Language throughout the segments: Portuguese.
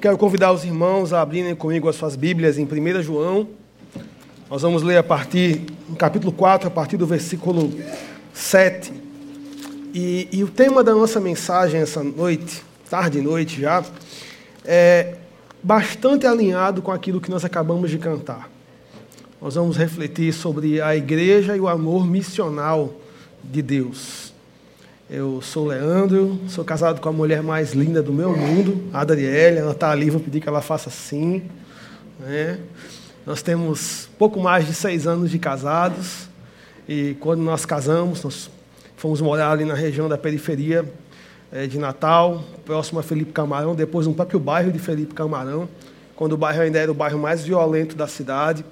Quero convidar os irmãos a abrirem comigo as suas Bíblias em 1 João. Nós vamos ler a partir, no capítulo 4, a partir do versículo 7. E, e o tema da nossa mensagem essa noite, tarde e noite já, é bastante alinhado com aquilo que nós acabamos de cantar. Nós vamos refletir sobre a igreja e o amor missional de Deus. Eu sou Leandro, sou casado com a mulher mais linda do meu mundo, a Adriele. Ela está ali, vou pedir que ela faça assim. Né? Nós temos pouco mais de seis anos de casados. E quando nós casamos, nós fomos morar ali na região da periferia é, de Natal, próximo a Felipe Camarão, depois no próprio bairro de Felipe Camarão, quando o bairro ainda era o bairro mais violento da cidade.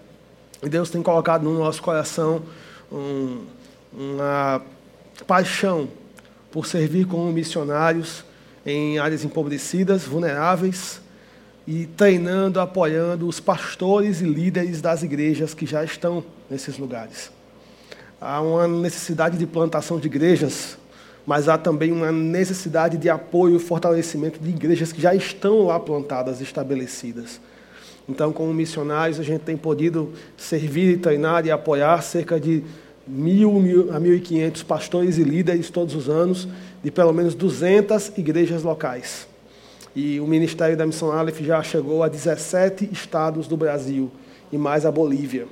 E Deus tem colocado no nosso coração um, uma paixão por servir como missionários em áreas empobrecidas, vulneráveis, e treinando, apoiando os pastores e líderes das igrejas que já estão nesses lugares. Há uma necessidade de plantação de igrejas, mas há também uma necessidade de apoio e fortalecimento de igrejas que já estão lá plantadas, estabelecidas. Então, como missionários, a gente tem podido servir, treinar e apoiar cerca de mil, mil a mil e quinhentos pastores e líderes todos os anos de pelo menos 200 igrejas locais. E o Ministério da Missão Aleph já chegou a 17 estados do Brasil e mais a Bolívia.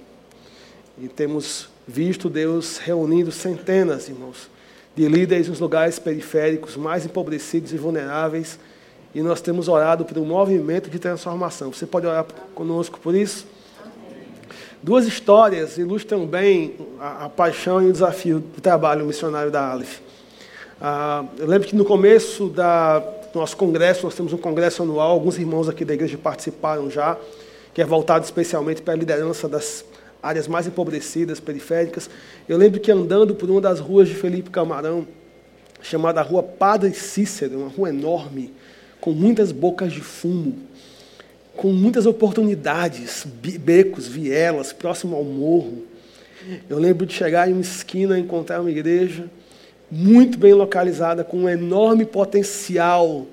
E temos visto Deus reunindo centenas, irmãos, de líderes nos lugares periféricos mais empobrecidos e vulneráveis. E nós temos orado por um movimento de transformação. Você pode orar conosco por isso? Duas histórias ilustram bem a, a paixão e o desafio do trabalho missionário da Aleph. Ah, eu lembro que no começo da, do nosso congresso, nós temos um congresso anual, alguns irmãos aqui da igreja participaram já, que é voltado especialmente para a liderança das áreas mais empobrecidas, periféricas. Eu lembro que andando por uma das ruas de Felipe Camarão, chamada Rua Padre Cícero, uma rua enorme, com muitas bocas de fumo, com muitas oportunidades, becos, vielas, próximo ao morro. Eu lembro de chegar em uma esquina, encontrar uma igreja muito bem localizada, com um enorme potencial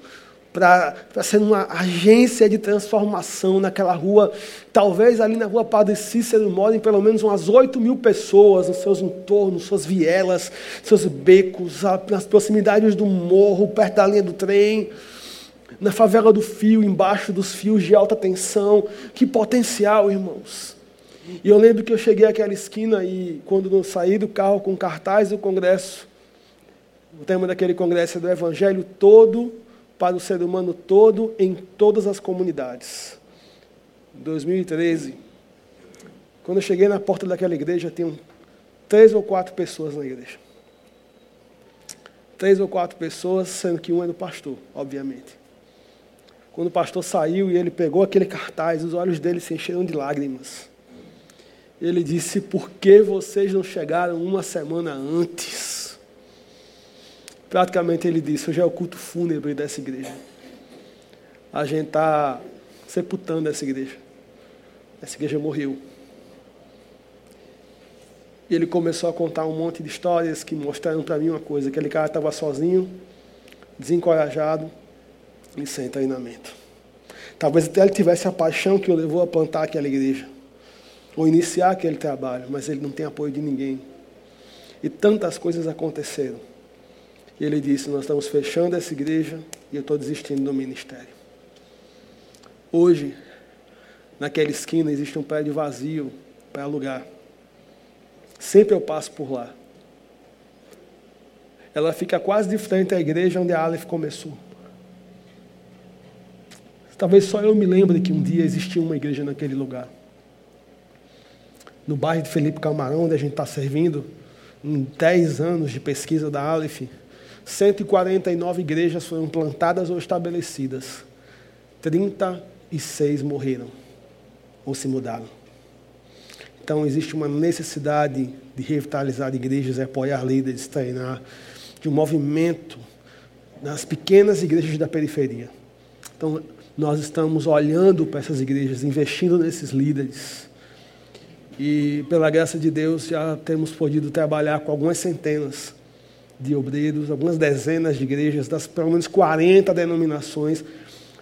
para ser uma agência de transformação naquela rua. Talvez ali na rua Padre Cícero morem pelo menos umas 8 mil pessoas nos seus entornos, suas vielas, seus becos, nas proximidades do morro, perto da linha do trem na favela do fio, embaixo dos fios de alta tensão. Que potencial, irmãos. E eu lembro que eu cheguei àquela esquina e quando eu saí do carro com cartaz do congresso, o tema daquele congresso é do Evangelho todo para o ser humano todo em todas as comunidades. 2013. Quando eu cheguei na porta daquela igreja, tinham três ou quatro pessoas na igreja. Três ou quatro pessoas, sendo que um era o pastor, obviamente. Quando o pastor saiu e ele pegou aquele cartaz, os olhos dele se encheram de lágrimas. Ele disse: Por que vocês não chegaram uma semana antes? Praticamente ele disse: Hoje é o culto fúnebre dessa igreja. A gente está sepultando essa igreja. Essa igreja morreu. E ele começou a contar um monte de histórias que mostraram para mim uma coisa: aquele cara estava sozinho, desencorajado e sem treinamento. Talvez até ele tivesse a paixão que o levou a plantar aquela igreja, ou iniciar aquele trabalho, mas ele não tem apoio de ninguém. E tantas coisas aconteceram. E ele disse: Nós estamos fechando essa igreja e eu estou desistindo do ministério. Hoje, naquela esquina, existe um prédio vazio para alugar. Sempre eu passo por lá. Ela fica quase de frente à igreja onde a Aleph começou. Talvez só eu me lembre que um dia existia uma igreja naquele lugar. No bairro de Felipe Camarão, onde a gente está servindo, em 10 anos de pesquisa da Aleph, 149 igrejas foram plantadas ou estabelecidas. 36 morreram ou se mudaram. Então existe uma necessidade de revitalizar igrejas, apoiar líderes, treinar, de um movimento nas pequenas igrejas da periferia. Então, nós estamos olhando para essas igrejas, investindo nesses líderes. E, pela graça de Deus, já temos podido trabalhar com algumas centenas de obreiros, algumas dezenas de igrejas, das pelo menos 40 denominações,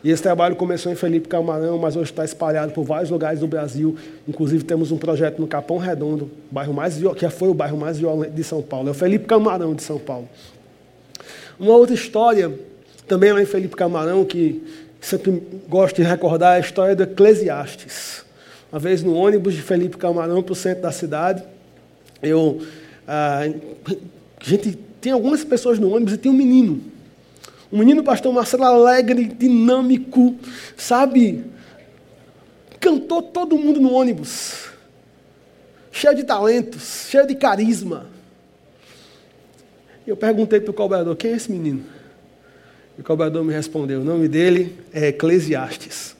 E esse trabalho começou em Felipe Camarão, mas hoje está espalhado por vários lugares do Brasil. Inclusive temos um projeto no Capão Redondo, bairro mais, que foi o bairro mais violento de São Paulo. É o Felipe Camarão de São Paulo. Uma outra história, também lá em Felipe Camarão, que sempre gosto de recordar, a história do Eclesiastes. Uma vez no ônibus de Felipe Camarão para o centro da cidade, eu. Ah, gente tem algumas pessoas no ônibus e tem um menino. Um menino pastor Marcelo alegre, dinâmico, sabe? Cantou todo mundo no ônibus. Cheio de talentos, cheio de carisma. E eu perguntei para o cobrador, quem é esse menino? E o cobrador me respondeu, o nome dele é Eclesiastes.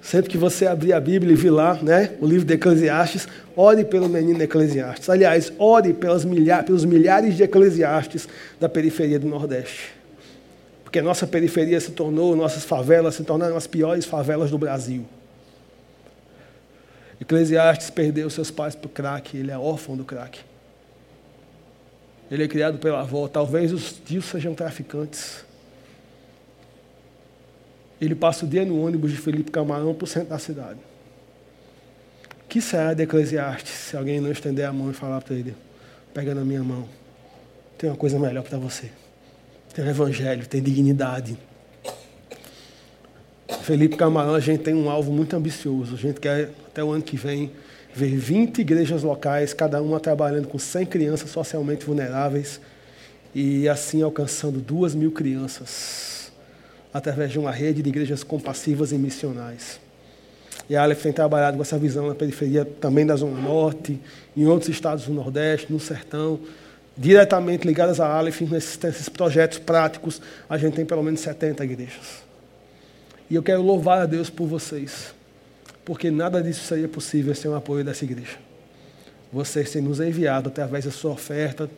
Sempre que você abrir a Bíblia e vir lá, né, o livro de Eclesiastes, ore pelo menino Eclesiastes. Aliás, ore pelas milha pelos milhares de Eclesiastes da periferia do Nordeste. Porque nossa periferia se tornou, nossas favelas se tornaram as piores favelas do Brasil. Eclesiastes perdeu seus pais para o crack, ele é órfão do crack. Ele é criado pela avó, talvez os tios sejam traficantes. Ele passa o dia no ônibus de Felipe Camarão para o centro da cidade. Que será de Eclesiastes se alguém não estender a mão e falar para ele: pega na minha mão, tem uma coisa melhor para você. Tem o Evangelho, tem dignidade. Felipe Camarão, a gente tem um alvo muito ambicioso. A gente quer, até o ano que vem, ver 20 igrejas locais, cada uma trabalhando com 100 crianças socialmente vulneráveis e assim alcançando duas mil crianças através de uma rede de igrejas compassivas e missionais. E a Aleph tem trabalhado com essa visão na periferia também da Zona Norte, em outros estados do Nordeste, no Sertão, diretamente ligadas à Aleph, nesses, nesses projetos práticos, a gente tem pelo menos 70 igrejas. E eu quero louvar a Deus por vocês, porque nada disso seria possível sem o apoio dessa igreja. Vocês têm nos enviado através da sua oferta,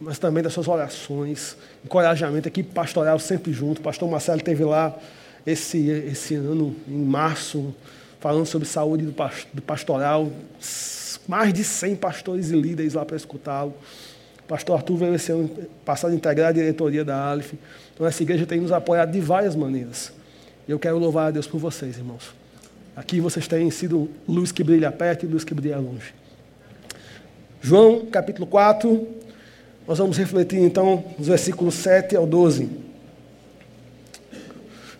mas também das suas orações, encorajamento, equipe pastoral sempre junto. O pastor Marcelo esteve lá esse, esse ano, em março, falando sobre saúde do pastoral. Mais de 100 pastores e líderes lá para escutá-lo. Pastor Arthur veio esse ano passado integrar a diretoria da Aleph. Então, essa igreja tem nos apoiado de várias maneiras. E eu quero louvar a Deus por vocês, irmãos. Aqui vocês têm sido luz que brilha perto e luz que brilha longe. João, capítulo 4, nós vamos refletir então nos versículos 7 ao 12.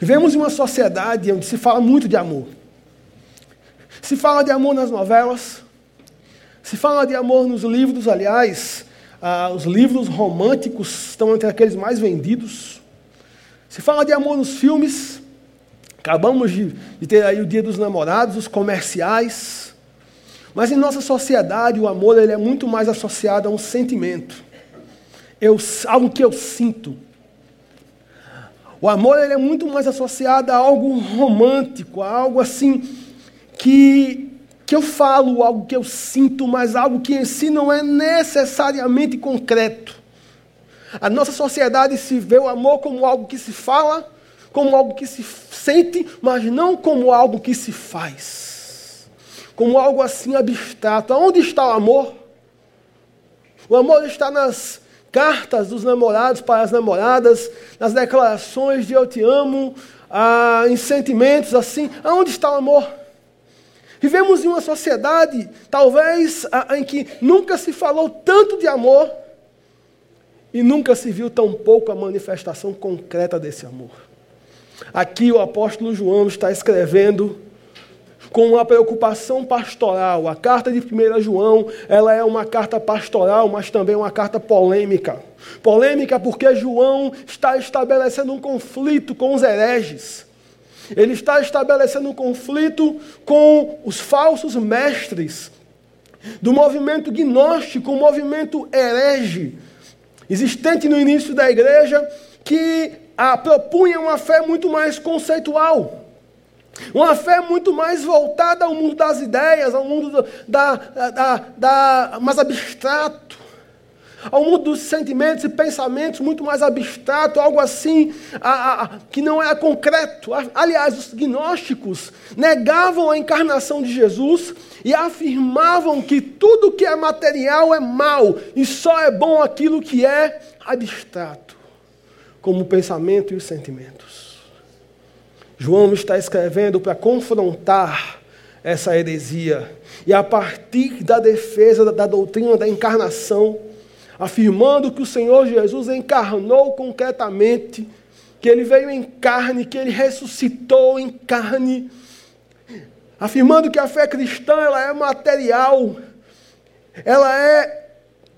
Vivemos em uma sociedade onde se fala muito de amor. Se fala de amor nas novelas, se fala de amor nos livros, aliás, ah, os livros românticos estão entre aqueles mais vendidos. Se fala de amor nos filmes, acabamos de, de ter aí o Dia dos Namorados, os comerciais. Mas em nossa sociedade, o amor ele é muito mais associado a um sentimento eu, algo que eu sinto. O amor ele é muito mais associado a algo romântico, a algo assim que, que eu falo, algo que eu sinto, mas algo que em si não é necessariamente concreto. A nossa sociedade se vê o amor como algo que se fala, como algo que se sente, mas não como algo que se faz. Como algo assim abstrato. Onde está o amor? O amor está nas cartas dos namorados para as namoradas, nas declarações de eu te amo, ah, em sentimentos assim. Aonde está o amor? Vivemos em uma sociedade, talvez, em que nunca se falou tanto de amor e nunca se viu tão pouco a manifestação concreta desse amor. Aqui o apóstolo João está escrevendo com uma preocupação pastoral. A carta de 1 João, ela é uma carta pastoral, mas também uma carta polêmica. Polêmica porque João está estabelecendo um conflito com os hereges. Ele está estabelecendo um conflito com os falsos mestres do movimento gnóstico, o movimento herege, existente no início da igreja, que propunha uma fé muito mais conceitual. Uma fé muito mais voltada ao mundo das ideias, ao mundo da, da, da, mais abstrato, ao mundo dos sentimentos e pensamentos muito mais abstrato, algo assim a, a, que não é concreto. Aliás, os gnósticos negavam a encarnação de Jesus e afirmavam que tudo que é material é mal e só é bom aquilo que é abstrato, como o pensamento e os sentimentos. João está escrevendo para confrontar essa heresia. E a partir da defesa da doutrina da encarnação, afirmando que o Senhor Jesus encarnou concretamente, que ele veio em carne, que ele ressuscitou em carne, afirmando que a fé cristã ela é material, ela é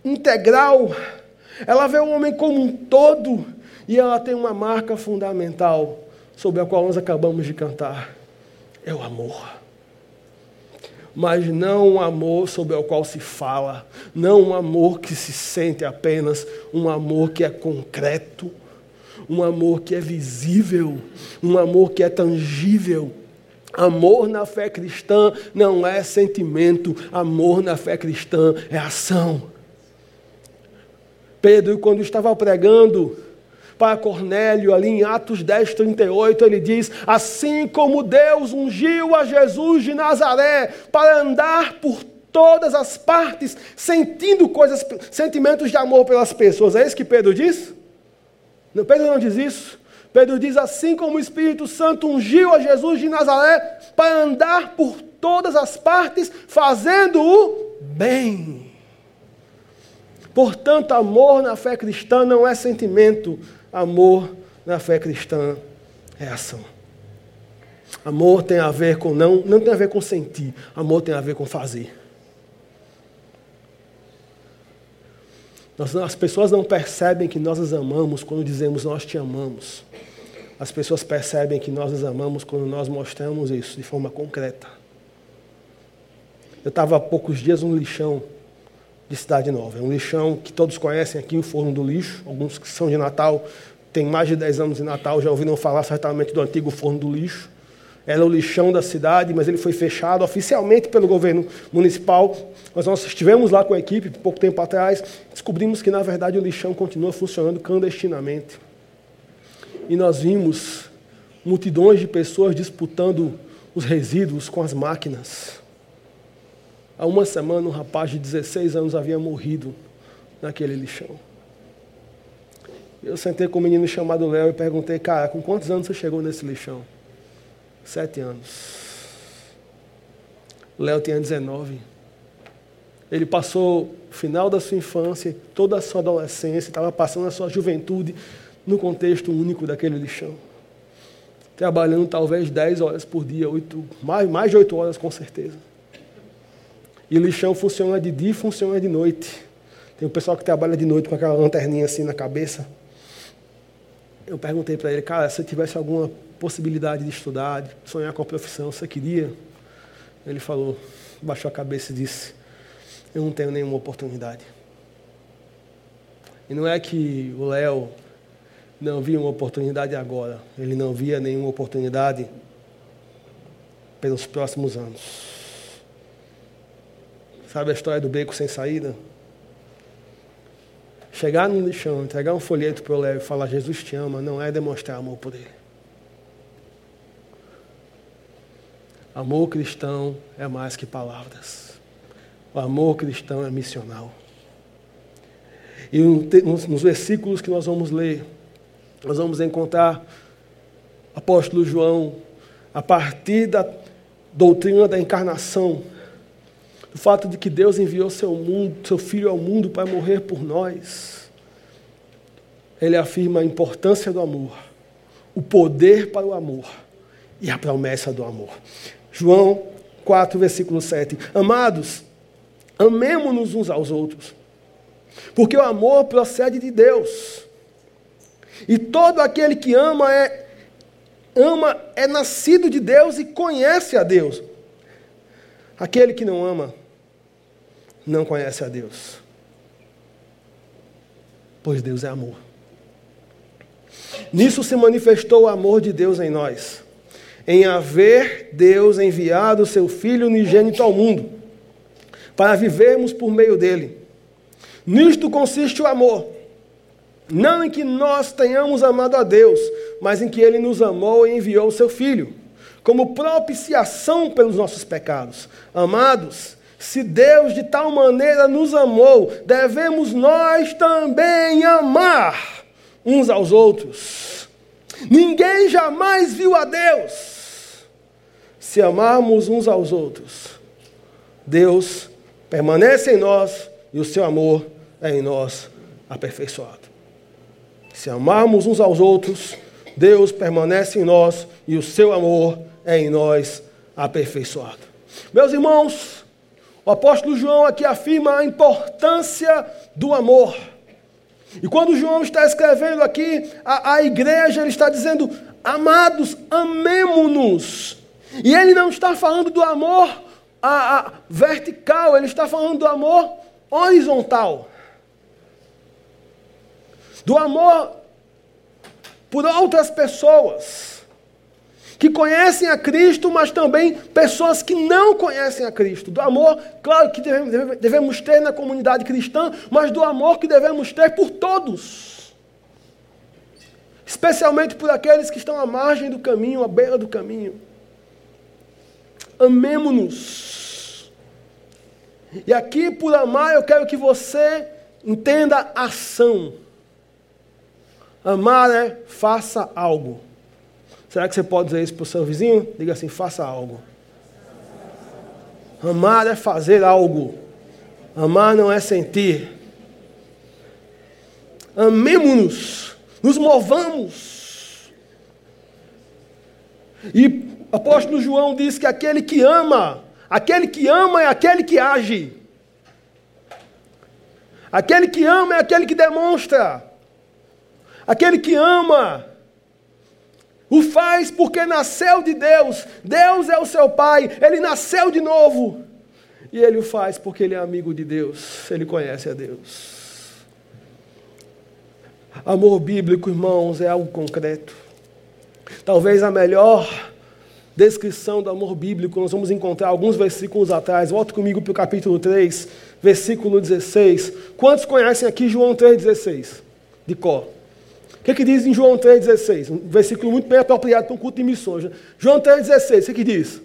integral, ela vê o homem como um todo e ela tem uma marca fundamental sobre a qual nós acabamos de cantar: é o amor mas não um amor sobre o qual se fala, não um amor que se sente apenas, um amor que é concreto, um amor que é visível, um amor que é tangível. Amor na fé cristã não é sentimento, amor na fé cristã é ação. Pedro, quando estava pregando, para Cornélio, ali em Atos 10, 38, ele diz: Assim como Deus ungiu a Jesus de Nazaré para andar por todas as partes, sentindo coisas, sentimentos de amor pelas pessoas. É isso que Pedro diz? Não, Pedro não diz isso. Pedro diz assim como o Espírito Santo ungiu a Jesus de Nazaré para andar por todas as partes, fazendo o bem. Portanto, amor na fé cristã não é sentimento, Amor na fé cristã é ação. Amor tem a ver com não, não tem a ver com sentir. Amor tem a ver com fazer. As pessoas não percebem que nós as amamos quando dizemos nós te amamos. As pessoas percebem que nós as amamos quando nós mostramos isso de forma concreta. Eu estava há poucos dias no lixão de Cidade Nova. É um lixão que todos conhecem aqui, o Forno do Lixo. Alguns que são de Natal, têm mais de 10 anos de Natal, já ouviram falar certamente do antigo Forno do Lixo. Era o lixão da cidade, mas ele foi fechado oficialmente pelo governo municipal. Mas nós estivemos lá com a equipe, pouco tempo atrás, descobrimos que, na verdade, o lixão continua funcionando clandestinamente. E nós vimos multidões de pessoas disputando os resíduos com as máquinas. Há uma semana, um rapaz de 16 anos havia morrido naquele lixão. Eu sentei com um menino chamado Léo e perguntei, cara, com quantos anos você chegou nesse lixão? Sete anos. Léo tinha 19. Ele passou o final da sua infância, toda a sua adolescência, estava passando a sua juventude no contexto único daquele lixão. Trabalhando talvez 10 horas por dia, 8, mais, mais de 8 horas com certeza. E o lixão funciona de dia e funciona de noite. Tem o pessoal que trabalha de noite com aquela lanterninha assim na cabeça. Eu perguntei para ele, cara, se tivesse alguma possibilidade de estudar, de sonhar com a profissão, você queria? Ele falou, baixou a cabeça e disse, eu não tenho nenhuma oportunidade. E não é que o Léo não via uma oportunidade agora, ele não via nenhuma oportunidade pelos próximos anos. Sabe a história do beco sem saída? Chegar no lixão, entregar um folheto para o Léo e falar Jesus te ama, não é demonstrar amor por ele. Amor cristão é mais que palavras. O amor cristão é missional. E nos versículos que nós vamos ler, nós vamos encontrar apóstolo João, a partir da doutrina da encarnação, do fato de que Deus enviou seu, mundo, seu Filho ao mundo para morrer por nós. Ele afirma a importância do amor, o poder para o amor e a promessa do amor. João 4, versículo 7. Amados, amemo-nos uns aos outros, porque o amor procede de Deus. E todo aquele que ama é ama é nascido de Deus e conhece a Deus. Aquele que não ama não conhece a Deus. Pois Deus é amor. Nisso se manifestou o amor de Deus em nós, em haver Deus enviado o seu Filho unigênito ao mundo, para vivermos por meio dele. Nisto consiste o amor, não em que nós tenhamos amado a Deus, mas em que ele nos amou e enviou o seu Filho, como propiciação pelos nossos pecados. Amados, se Deus de tal maneira nos amou, devemos nós também amar uns aos outros. Ninguém jamais viu a Deus. Se amarmos uns aos outros, Deus permanece em nós e o seu amor é em nós aperfeiçoado. Se amarmos uns aos outros, Deus permanece em nós e o seu amor é em nós aperfeiçoado. Meus irmãos, o apóstolo João aqui afirma a importância do amor. E quando João está escrevendo aqui a, a igreja, ele está dizendo: Amados, amemo-nos. E ele não está falando do amor a, a, vertical, ele está falando do amor horizontal. Do amor por outras pessoas que conhecem a Cristo, mas também pessoas que não conhecem a Cristo. Do amor, claro, que devemos ter na comunidade cristã, mas do amor que devemos ter por todos. Especialmente por aqueles que estão à margem do caminho, à beira do caminho. Amemo-nos. E aqui, por amar, eu quero que você entenda ação. Amar é faça algo. Será que você pode dizer isso para o seu vizinho? Diga assim: faça algo. Amar é fazer algo. Amar não é sentir. Amemos-nos, nos movamos. E apóstolo João diz que aquele que ama, aquele que ama é aquele que age. Aquele que ama é aquele que demonstra. Aquele que ama o faz porque nasceu de Deus. Deus é o seu Pai. Ele nasceu de novo. E ele o faz porque ele é amigo de Deus. Ele conhece a Deus. Amor bíblico, irmãos, é algo concreto. Talvez a melhor descrição do amor bíblico nós vamos encontrar alguns versículos atrás. Volta comigo para o capítulo 3, versículo 16. Quantos conhecem aqui João 3,16? De cor. O que, que diz em João 3,16? Um versículo muito bem apropriado para um culto de missões. João 3,16, o que, que diz?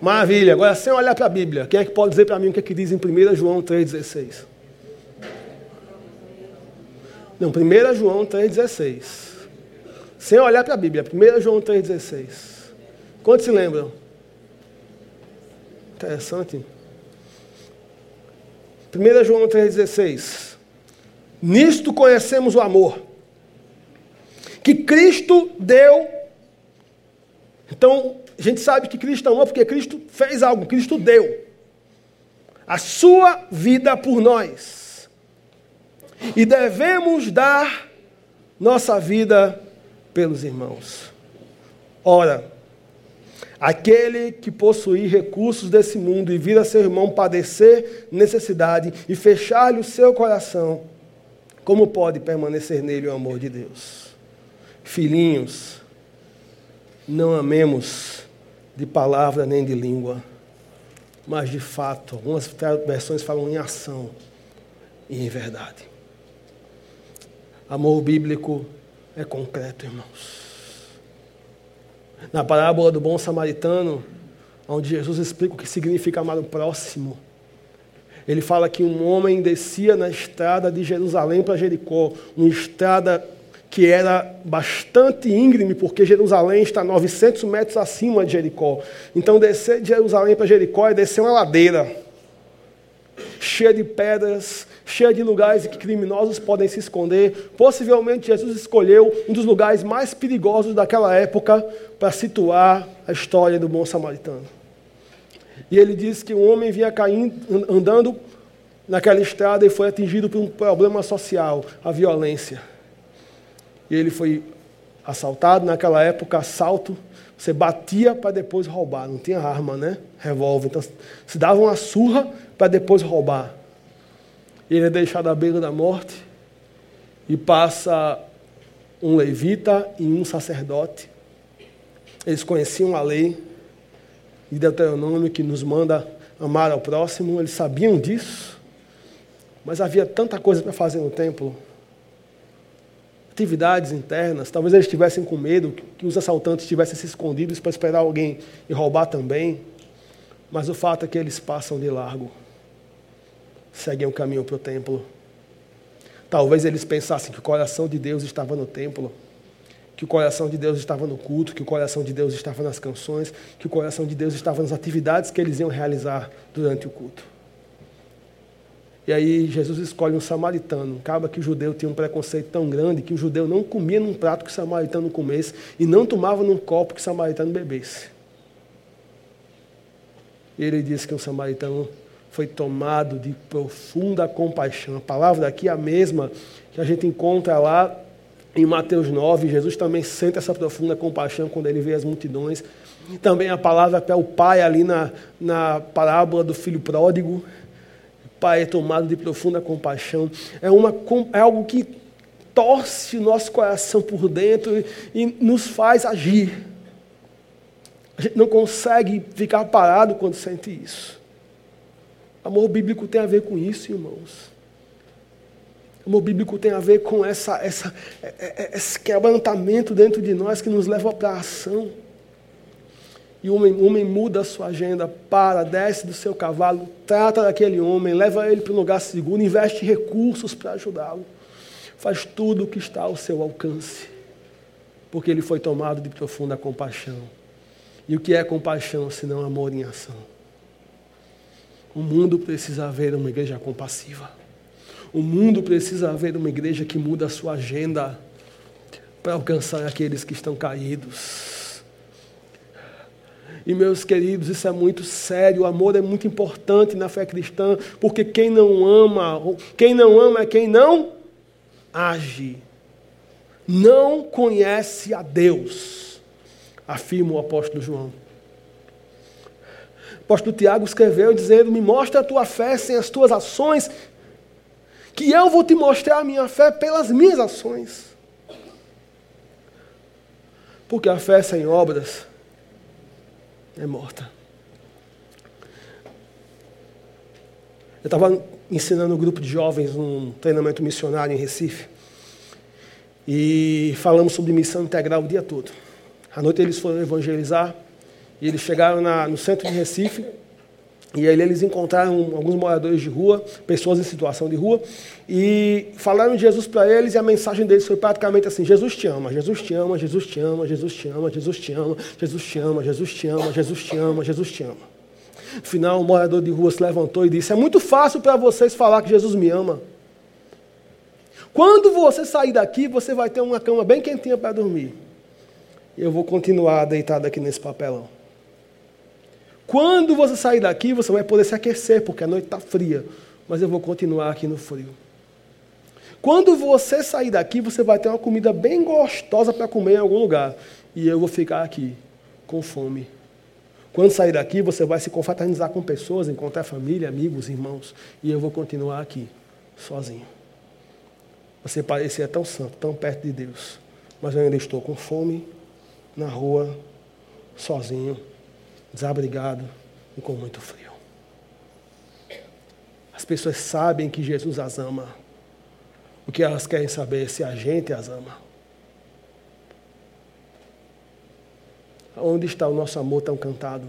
Maravilha. Agora, sem olhar para a Bíblia, quem é que pode dizer para mim o que, é que diz em 1 João 3,16? Não, 1 João 3,16. Sem olhar para a Bíblia, 1 João 3,16. Quantos se lembram? Interessante. 1 João 3,16. Nisto conhecemos o amor. Que Cristo deu. Então, a gente sabe que Cristo amou porque Cristo fez algo, Cristo deu. A sua vida por nós. E devemos dar nossa vida pelos irmãos. Ora, Aquele que possuir recursos desse mundo e vir a seu irmão padecer necessidade e fechar-lhe o seu coração, como pode permanecer nele o amor de Deus? Filhinhos, não amemos de palavra nem de língua, mas de fato. Algumas versões falam em ação e em verdade. Amor bíblico é concreto, irmãos. Na parábola do bom samaritano, onde Jesus explica o que significa amar o próximo, ele fala que um homem descia na estrada de Jerusalém para Jericó, uma estrada que era bastante íngreme, porque Jerusalém está 900 metros acima de Jericó. Então, descer de Jerusalém para Jericó é descer uma ladeira, cheia de pedras, cheia de lugares em que criminosos podem se esconder. Possivelmente Jesus escolheu um dos lugares mais perigosos daquela época para situar a história do bom samaritano. E ele diz que um homem vinha caindo, andando naquela estrada e foi atingido por um problema social, a violência. E ele foi assaltado, naquela época, assalto, você batia para depois roubar, não tinha arma, né? Revólver. Então, se dava uma surra para depois roubar. Ele é deixado à beira da morte e passa um levita e um sacerdote. Eles conheciam a lei de Deuteronômio que nos manda amar ao próximo, eles sabiam disso, mas havia tanta coisa para fazer no templo. Atividades internas, talvez eles estivessem com medo que os assaltantes tivessem se escondidos para esperar alguém e roubar também. Mas o fato é que eles passam de largo, seguem o caminho para o templo. Talvez eles pensassem que o coração de Deus estava no templo, que o coração de Deus estava no culto, que o coração de Deus estava nas canções, que o coração de Deus estava nas atividades que eles iam realizar durante o culto. E aí Jesus escolhe um samaritano. Acaba que o judeu tinha um preconceito tão grande que o judeu não comia num prato que o samaritano comesse e não tomava num copo que o samaritano bebesse. E ele diz que o samaritano foi tomado de profunda compaixão. A palavra aqui é a mesma que a gente encontra lá em Mateus 9. Jesus também sente essa profunda compaixão quando ele vê as multidões. Também a palavra para o pai ali na, na parábola do filho pródigo. Pai é tomado de profunda compaixão. É, uma, é algo que torce o nosso coração por dentro e nos faz agir. A gente não consegue ficar parado quando sente isso. Amor bíblico tem a ver com isso, irmãos. Amor bíblico tem a ver com essa, essa, é, é, esse quebrantamento dentro de nós que nos leva para a ação. E o homem, o homem muda a sua agenda, para, desce do seu cavalo, trata daquele homem, leva ele para um lugar seguro, investe recursos para ajudá-lo. Faz tudo o que está ao seu alcance, porque ele foi tomado de profunda compaixão. E o que é compaixão senão amor em ação? O mundo precisa ver uma igreja compassiva. O mundo precisa ver uma igreja que muda a sua agenda para alcançar aqueles que estão caídos e meus queridos, isso é muito sério. O amor é muito importante na fé cristã, porque quem não ama, quem não ama é quem não age. Não conhece a Deus, afirma o apóstolo João. Apóstolo Tiago escreveu dizendo: Me mostra a tua fé sem as tuas ações, que eu vou te mostrar a minha fé pelas minhas ações. Porque a fé sem obras é morta. Eu estava ensinando um grupo de jovens num treinamento missionário em Recife. E falamos sobre missão integral o dia todo. À noite eles foram evangelizar. E eles chegaram na, no centro de Recife. E aí eles encontraram alguns moradores de rua, pessoas em situação de rua, e falaram de Jesus para eles e a mensagem deles foi praticamente assim: Jesus te ama, Jesus te ama, Jesus te ama, Jesus te ama, Jesus te ama, Jesus te ama, Jesus te ama, Jesus te ama, Jesus te ama. No final, o morador de rua se levantou e disse: É muito fácil para vocês falar que Jesus me ama. Quando você sair daqui, você vai ter uma cama bem quentinha para dormir. Eu vou continuar deitado aqui nesse papelão. Quando você sair daqui, você vai poder se aquecer, porque a noite está fria. Mas eu vou continuar aqui no frio. Quando você sair daqui, você vai ter uma comida bem gostosa para comer em algum lugar. E eu vou ficar aqui, com fome. Quando sair daqui, você vai se confraternizar com pessoas, encontrar família, amigos, irmãos. E eu vou continuar aqui, sozinho. Você parecia tão santo, tão perto de Deus. Mas eu ainda estou com fome, na rua, sozinho desabrigado e com muito frio. As pessoas sabem que Jesus as ama. O que elas querem saber é se a gente as ama. Onde está o nosso amor tão cantado?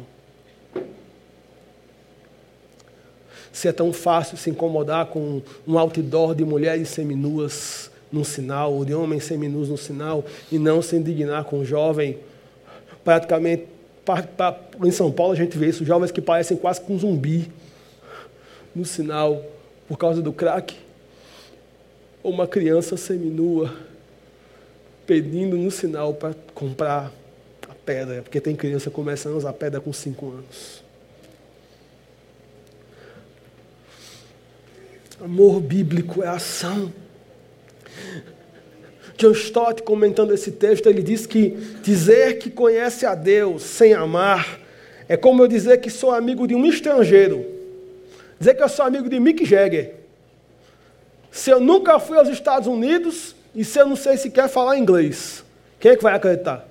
Se é tão fácil se incomodar com um outdoor de mulheres seminuas num sinal, ou de homens seminus no sinal, e não se indignar com um jovem praticamente em São Paulo a gente vê isso, jovens que parecem quase com um zumbi no sinal por causa do crack. Ou uma criança seminua pedindo no sinal para comprar a pedra, porque tem criança começando a usar pedra com 5 anos. Amor bíblico é ação. John Stott, comentando esse texto, ele diz que dizer que conhece a Deus sem amar é como eu dizer que sou amigo de um estrangeiro. Dizer que eu sou amigo de Mick Jagger. Se eu nunca fui aos Estados Unidos e se eu não sei sequer falar inglês, quem é que vai acreditar?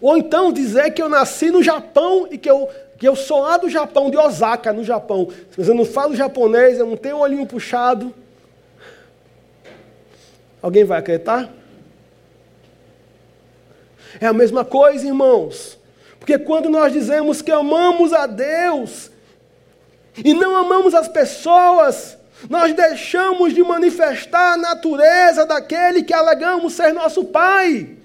Ou então dizer que eu nasci no Japão e que eu, que eu sou lá do Japão, de Osaka, no Japão. Mas eu não falo japonês, eu não tenho olhinho puxado. Alguém vai acreditar? É a mesma coisa, irmãos. Porque quando nós dizemos que amamos a Deus e não amamos as pessoas, nós deixamos de manifestar a natureza daquele que alegamos ser nosso Pai.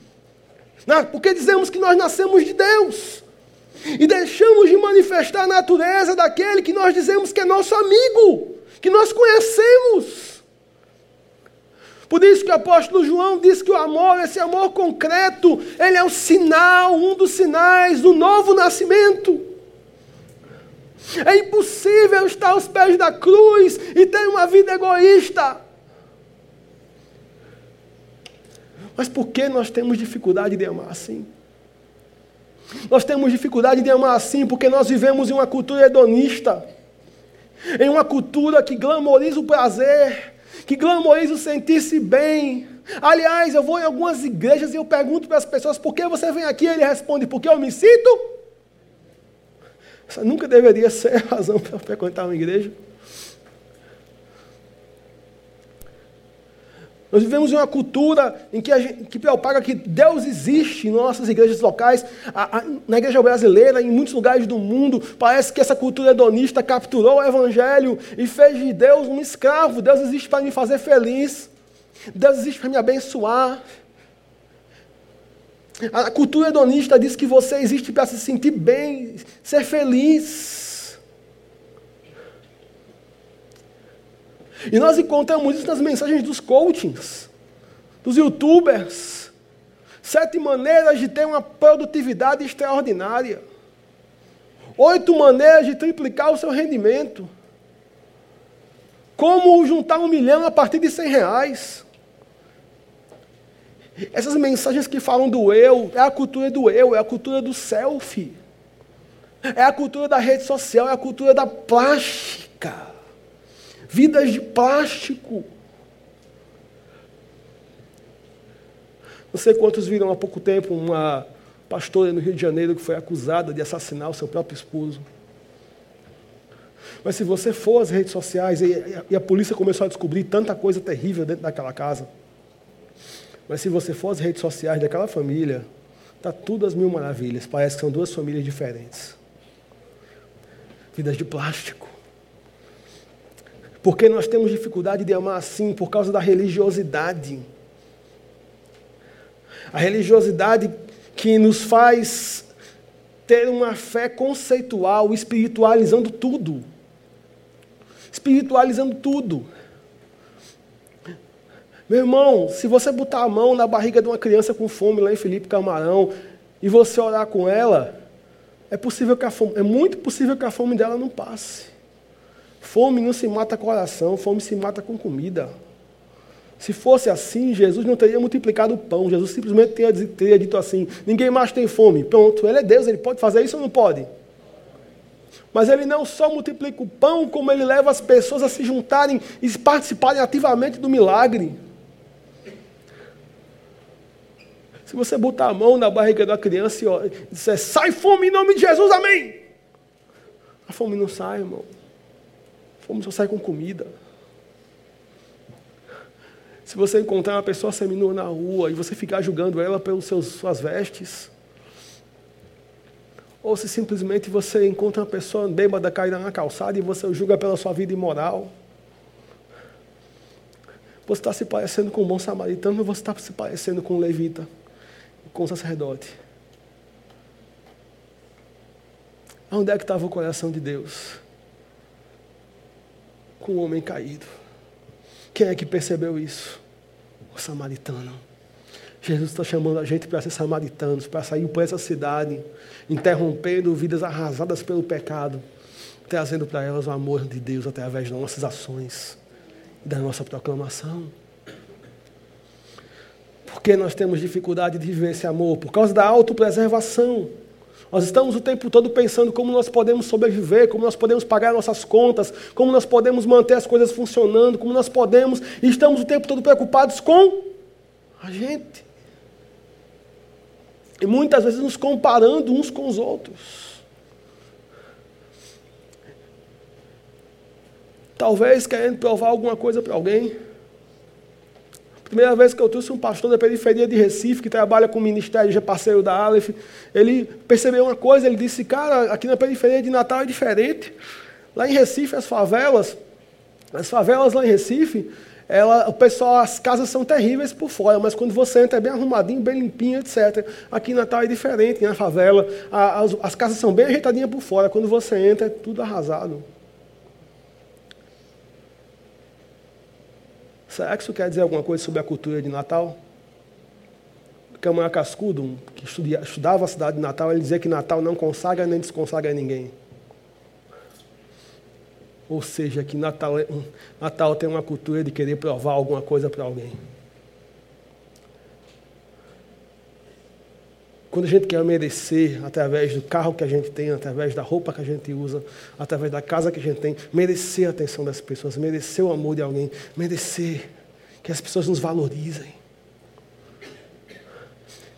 Porque dizemos que nós nascemos de Deus. E deixamos de manifestar a natureza daquele que nós dizemos que é nosso amigo, que nós conhecemos. Por isso que o apóstolo João diz que o amor, esse amor concreto, ele é o sinal, um dos sinais do novo nascimento. É impossível estar aos pés da cruz e ter uma vida egoísta. Mas por que nós temos dificuldade de amar assim? Nós temos dificuldade de amar assim porque nós vivemos em uma cultura hedonista, em uma cultura que glamoriza o prazer, que glamoriza o sentir-se bem. Aliás, eu vou em algumas igrejas e eu pergunto para as pessoas por que você vem aqui, e ele responde, porque eu me sinto essa nunca deveria ser a razão para frequentar uma igreja. Nós vivemos em uma cultura em que, a gente, que propaga que Deus existe em nossas igrejas locais. A, a, na igreja brasileira, em muitos lugares do mundo, parece que essa cultura hedonista capturou o evangelho e fez de Deus um escravo. Deus existe para me fazer feliz. Deus existe para me abençoar. A cultura hedonista diz que você existe para se sentir bem, ser feliz. E nós encontramos isso nas mensagens dos coachings, dos youtubers. Sete maneiras de ter uma produtividade extraordinária. Oito maneiras de triplicar o seu rendimento. Como juntar um milhão a partir de cem reais. Essas mensagens que falam do eu, é a cultura do eu, é a cultura do selfie. É a cultura da rede social, é a cultura da plástica. Vidas de plástico. Não sei quantos viram há pouco tempo uma pastora no Rio de Janeiro que foi acusada de assassinar o seu próprio esposo. Mas se você for às redes sociais e a polícia começou a descobrir tanta coisa terrível dentro daquela casa, mas se você for às redes sociais daquela família, está tudo às mil maravilhas. Parece que são duas famílias diferentes. Vidas de plástico. Porque nós temos dificuldade de amar assim por causa da religiosidade. A religiosidade que nos faz ter uma fé conceitual, espiritualizando tudo. Espiritualizando tudo. Meu irmão, se você botar a mão na barriga de uma criança com fome lá em Felipe Camarão e você orar com ela, é possível que a fome, é muito possível que a fome dela não passe. Fome não se mata com oração, fome se mata com comida. Se fosse assim, Jesus não teria multiplicado o pão. Jesus simplesmente teria, teria dito assim: ninguém mais tem fome. Pronto, ele é Deus, ele pode fazer isso ou não pode? Mas ele não só multiplica o pão, como ele leva as pessoas a se juntarem e participarem ativamente do milagre. Se você botar a mão na barriga da criança e disser, sai fome em nome de Jesus, amém. A fome não sai, irmão. Fome só sai com comida. Se você encontrar uma pessoa seminua na rua e você ficar julgando ela pelas suas vestes, ou se simplesmente você encontra uma pessoa bêbada caída na calçada e você o julga pela sua vida imoral, você está se parecendo com um bom samaritano ou você está se parecendo com um levita? com o sacerdote. Onde é que estava o coração de Deus? Com o homem caído. Quem é que percebeu isso? O samaritano. Jesus está chamando a gente para ser samaritanos, para sair por essa cidade, interrompendo vidas arrasadas pelo pecado, trazendo para elas o amor de Deus através das nossas ações da nossa proclamação. Por que nós temos dificuldade de viver esse amor? Por causa da autopreservação. Nós estamos o tempo todo pensando como nós podemos sobreviver, como nós podemos pagar nossas contas, como nós podemos manter as coisas funcionando, como nós podemos, e estamos o tempo todo preocupados com a gente. E muitas vezes nos comparando uns com os outros. Talvez querendo provar alguma coisa para alguém Primeira vez que eu trouxe um pastor da periferia de Recife, que trabalha com o ministério, já parceiro da Aleph, ele percebeu uma coisa, ele disse, cara, aqui na periferia de Natal é diferente. Lá em Recife, as favelas, as favelas lá em Recife, ela, o pessoal, as casas são terríveis por fora, mas quando você entra é bem arrumadinho, bem limpinho, etc. Aqui em Natal é diferente, na favela, a, as, as casas são bem ajeitadinhas por fora, quando você entra é tudo arrasado. Será que isso quer dizer alguma coisa sobre a cultura de Natal? Camarão Cascudo, que estudava a cidade de Natal, ele dizia que Natal não consagra nem desconsagra ninguém. Ou seja, que Natal, é Natal tem uma cultura de querer provar alguma coisa para alguém. Quando a gente quer merecer, através do carro que a gente tem, através da roupa que a gente usa, através da casa que a gente tem, merecer a atenção das pessoas, merecer o amor de alguém, merecer que as pessoas nos valorizem.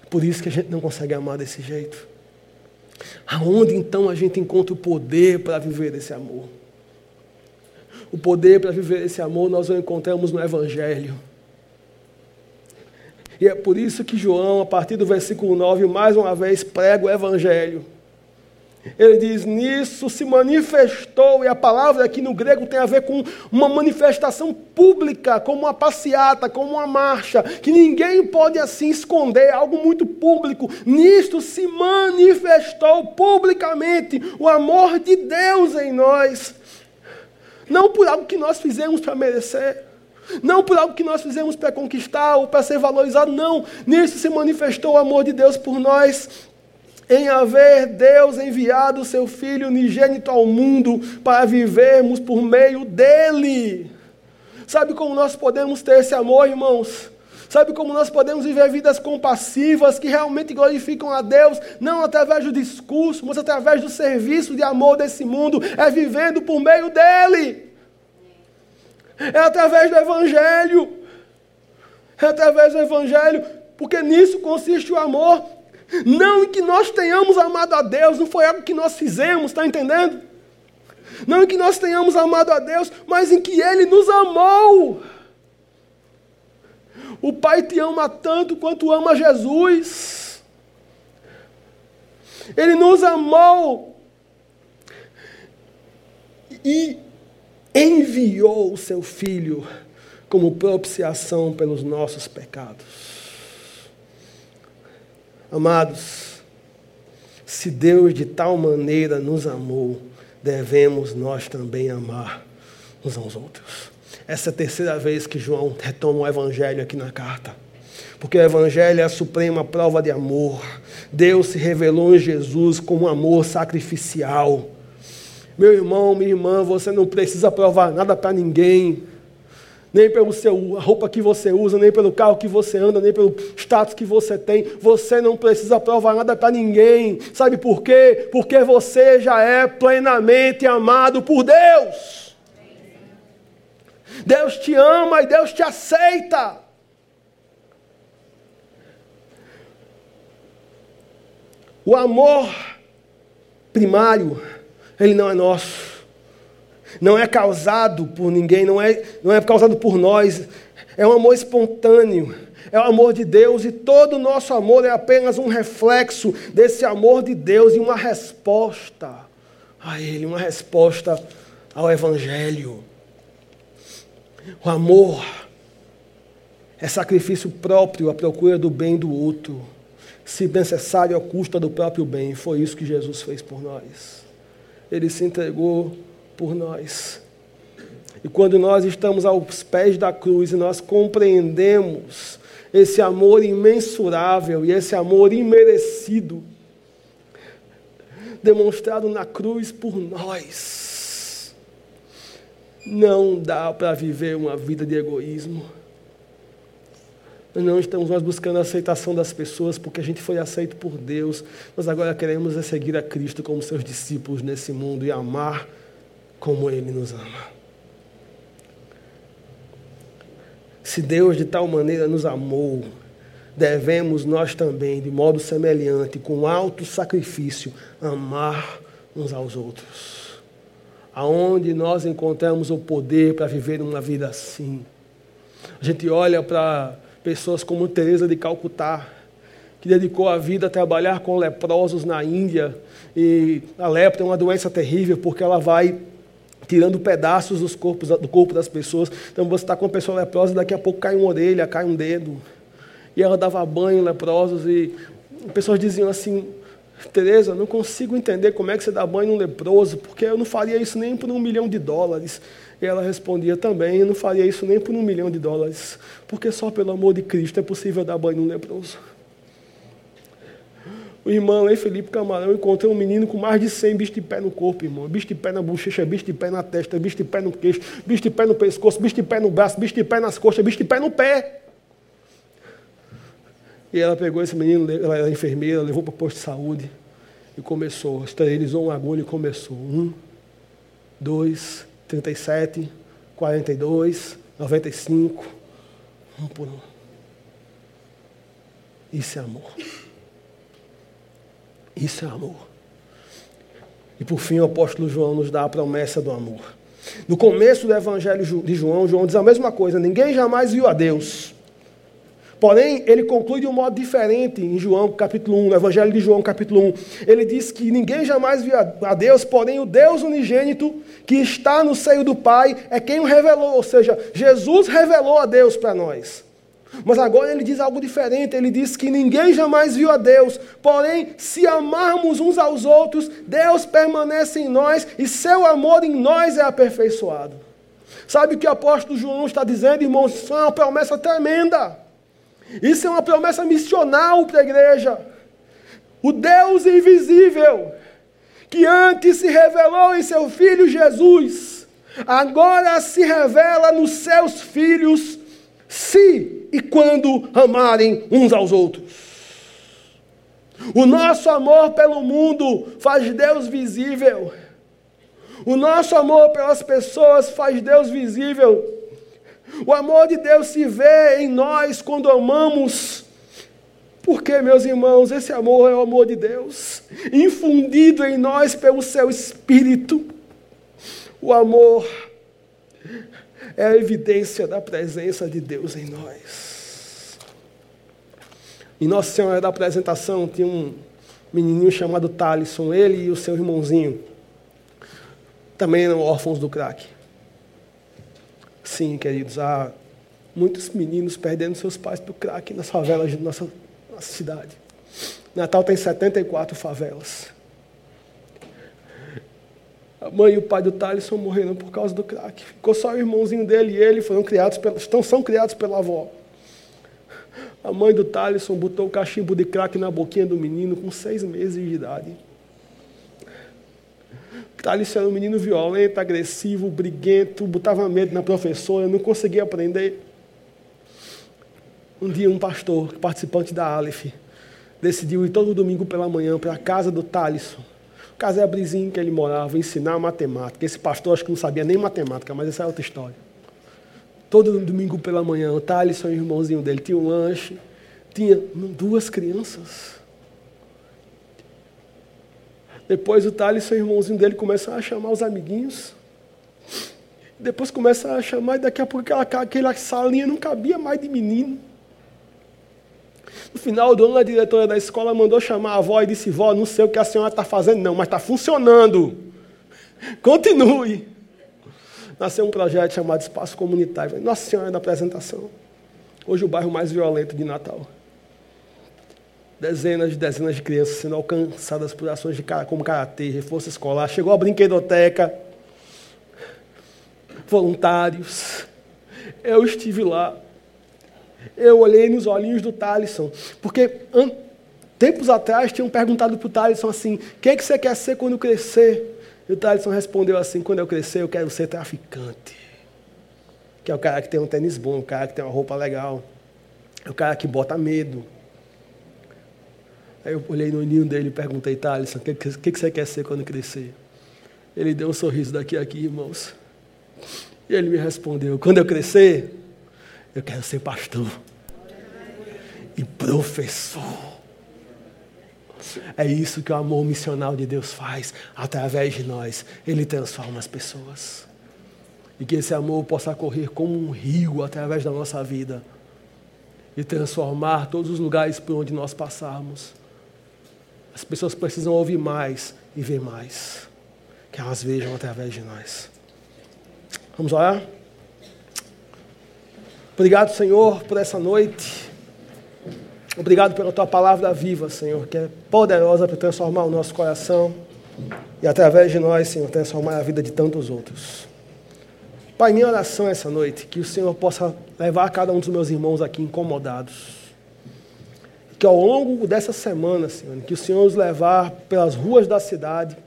Por isso que a gente não consegue amar desse jeito. Aonde então a gente encontra o poder para viver esse amor? O poder para viver esse amor nós o encontramos no Evangelho. E é por isso que João, a partir do versículo 9, mais uma vez prega o Evangelho. Ele diz: Nisso se manifestou, e a palavra aqui no grego tem a ver com uma manifestação pública, como uma passeata, como uma marcha, que ninguém pode assim esconder, algo muito público. Nisto se manifestou publicamente o amor de Deus em nós. Não por algo que nós fizemos para merecer. Não por algo que nós fizemos para conquistar ou para ser valorizado, não. Nisso se manifestou o amor de Deus por nós, em haver Deus enviado o seu Filho unigênito ao mundo para vivermos por meio dele. Sabe como nós podemos ter esse amor, irmãos? Sabe como nós podemos viver vidas compassivas que realmente glorificam a Deus, não através do discurso, mas através do serviço de amor desse mundo, é vivendo por meio dele. É através do Evangelho. É através do Evangelho, porque nisso consiste o amor. Não em que nós tenhamos amado a Deus, não foi algo que nós fizemos, está entendendo? Não em que nós tenhamos amado a Deus, mas em que Ele nos amou. O Pai te ama tanto quanto ama Jesus. Ele nos amou e enviou o seu Filho como propiciação pelos nossos pecados. Amados, se Deus de tal maneira nos amou, devemos nós também amar uns aos outros. Essa é a terceira vez que João retoma o Evangelho aqui na carta. Porque o Evangelho é a suprema prova de amor. Deus se revelou em Jesus com um amor sacrificial. Meu irmão, minha irmã, você não precisa provar nada para ninguém. Nem pelo seu a roupa que você usa, nem pelo carro que você anda, nem pelo status que você tem. Você não precisa provar nada para ninguém. Sabe por quê? Porque você já é plenamente amado por Deus. Deus te ama e Deus te aceita. O amor primário, ele não é nosso. Não é causado por ninguém, não é, não é causado por nós. É um amor espontâneo. É o amor de Deus e todo o nosso amor é apenas um reflexo desse amor de Deus e uma resposta a Ele, uma resposta ao Evangelho. O amor é sacrifício próprio à procura do bem do outro, se necessário à custa do próprio bem. Foi isso que Jesus fez por nós. Ele se entregou por nós. E quando nós estamos aos pés da cruz e nós compreendemos esse amor imensurável e esse amor imerecido, demonstrado na cruz por nós, não dá para viver uma vida de egoísmo. Nós não estamos mais buscando a aceitação das pessoas porque a gente foi aceito por Deus. Nós agora queremos é seguir a Cristo como seus discípulos nesse mundo e amar como Ele nos ama. Se Deus de tal maneira nos amou, devemos nós também, de modo semelhante, com alto sacrifício, amar uns aos outros aonde nós encontramos o poder para viver uma vida assim. A gente olha para Pessoas como Teresa de Calcutá, que dedicou a vida a trabalhar com leprosos na Índia. E a lepra é uma doença terrível porque ela vai tirando pedaços dos corpos, do corpo das pessoas. Então você está com uma pessoa leprosa, daqui a pouco cai uma orelha, cai um dedo. E ela dava banho leprosos e pessoas diziam assim, Tereza, não consigo entender como é que você dá banho num leproso, porque eu não faria isso nem por um milhão de dólares. E ela respondia também, eu não faria isso nem por um milhão de dólares, porque só pelo amor de Cristo é possível dar banho num leproso. O irmão aí, Felipe Camarão, encontrou um menino com mais de 100 bichos de pé no corpo, irmão. Bicho de pé na bochecha, bicho de pé na testa, bicho de pé no queixo, bicho de pé no pescoço, bicho de pé no braço, bicho de pé nas coxas, bicho de pé no pé. E ela pegou esse menino, ela era enfermeira, levou para o posto de saúde e começou, esterilizou um agulha e começou. Um, dois, 37, 42, 95, um por um. Isso é amor. Isso é amor. E por fim, o apóstolo João nos dá a promessa do amor. No começo do Evangelho de João, João diz a mesma coisa: ninguém jamais viu a Deus. Porém, ele conclui de um modo diferente em João capítulo 1, no Evangelho de João capítulo 1. Ele diz que ninguém jamais viu a Deus, porém o Deus unigênito que está no seio do Pai é quem o revelou, ou seja, Jesus revelou a Deus para nós. Mas agora ele diz algo diferente. Ele diz que ninguém jamais viu a Deus. Porém, se amarmos uns aos outros, Deus permanece em nós e seu amor em nós é aperfeiçoado. Sabe o que o apóstolo João está dizendo, irmãos? Isso é uma promessa tremenda. Isso é uma promessa missional para a igreja. O Deus invisível, que antes se revelou em seu Filho Jesus, agora se revela nos seus filhos, se e quando amarem uns aos outros. O nosso amor pelo mundo faz Deus visível. O nosso amor pelas pessoas faz Deus visível. O amor de Deus se vê em nós quando amamos. Porque, meus irmãos, esse amor é o amor de Deus, infundido em nós pelo seu Espírito. O amor é a evidência da presença de Deus em nós. Em Nossa Senhora da Apresentação tinha um menininho chamado Talisson, ele e o seu irmãozinho. Também eram órfãos do crack. Sim, queridos, há muitos meninos perdendo seus pais para o crack nas favelas de nossa, nossa cidade. Natal tem 74 favelas. A mãe e o pai do Thaleson morreram por causa do crack. Ficou só o irmãozinho dele e ele foram criados pela, estão, são criados pela avó. A mãe do Thaleson botou o cachimbo de crack na boquinha do menino com seis meses de idade. Thaleson era um menino violento, agressivo, briguento, botava medo na professora, não conseguia aprender. Um dia um pastor, participante da Aleph, decidiu ir todo domingo pela manhã para a casa do Thaleson Casebrizinho que ele morava, ensinar matemática. Esse pastor acho que não sabia nem matemática, mas essa é outra história. Todo domingo pela manhã, o Thaleson e o irmãozinho dele tinham um lanche, tinha duas crianças. Depois o Thaleson e o irmãozinho dele começam a chamar os amiguinhos. Depois começa a chamar, e daqui a pouco aquela, aquela salinha não cabia mais de menino. No final do ano, a diretora da escola mandou chamar a avó e disse: Vó, não sei o que a senhora está fazendo, não, mas está funcionando. Continue. Nasceu um projeto chamado Espaço Comunitário. Nossa Senhora da Apresentação. Hoje o bairro mais violento de Natal. Dezenas e dezenas de crianças sendo alcançadas por ações de como karatê, reforço escolar. Chegou a brinquedoteca. Voluntários. Eu estive lá eu olhei nos olhinhos do Talisson, porque tempos atrás tinham perguntado para o Talisson assim: o que, é que você quer ser quando crescer? E o Talisson respondeu assim: quando eu crescer, eu quero ser traficante. Que é o cara que tem um tênis bom, o cara que tem uma roupa legal, é o cara que bota medo. Aí eu olhei no olhinho dele e perguntei, Thaleson, o que, que, que você quer ser quando crescer? Ele deu um sorriso daqui a aqui, irmãos. E ele me respondeu, quando eu crescer, eu quero ser pastor e professor. É isso que o amor missional de Deus faz através de nós. Ele transforma as pessoas. E que esse amor possa correr como um rio através da nossa vida. e transformar todos os lugares por onde nós passarmos. As pessoas precisam ouvir mais e ver mais. Que elas vejam através de nós. Vamos orar? Obrigado, Senhor, por essa noite. Obrigado pela tua palavra viva, Senhor, que é poderosa para transformar o nosso coração e através de nós, Senhor, transformar a vida de tantos outros. Pai, minha oração essa noite, que o Senhor possa levar cada um dos meus irmãos aqui incomodados. Que ao longo dessa semana, Senhor, que o Senhor os levar pelas ruas da cidade,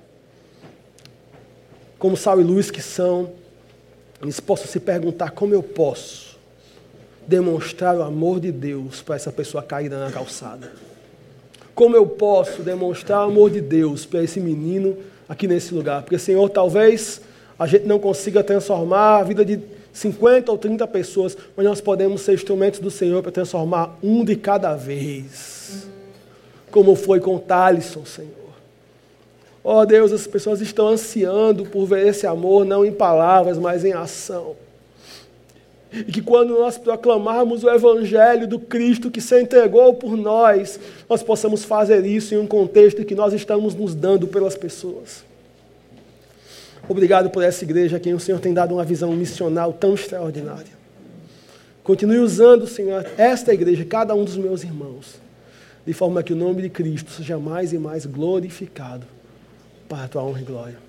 como sal e luz que são, eles possam se perguntar como eu posso demonstrar o amor de Deus para essa pessoa caída na calçada. Como eu posso demonstrar o amor de Deus para esse menino aqui nesse lugar? Porque, Senhor, talvez a gente não consiga transformar a vida de 50 ou 30 pessoas, mas nós podemos ser instrumentos do Senhor para transformar um de cada vez. Como foi com Talisson, Senhor. Ó oh, Deus, as pessoas estão ansiando por ver esse amor, não em palavras, mas em ação. E que quando nós proclamarmos o Evangelho do Cristo que se entregou por nós, nós possamos fazer isso em um contexto que nós estamos nos dando pelas pessoas. Obrigado por essa igreja a quem o Senhor tem dado uma visão missional tão extraordinária. Continue usando, Senhor, esta igreja, cada um dos meus irmãos, de forma que o nome de Cristo seja mais e mais glorificado para a tua honra e glória.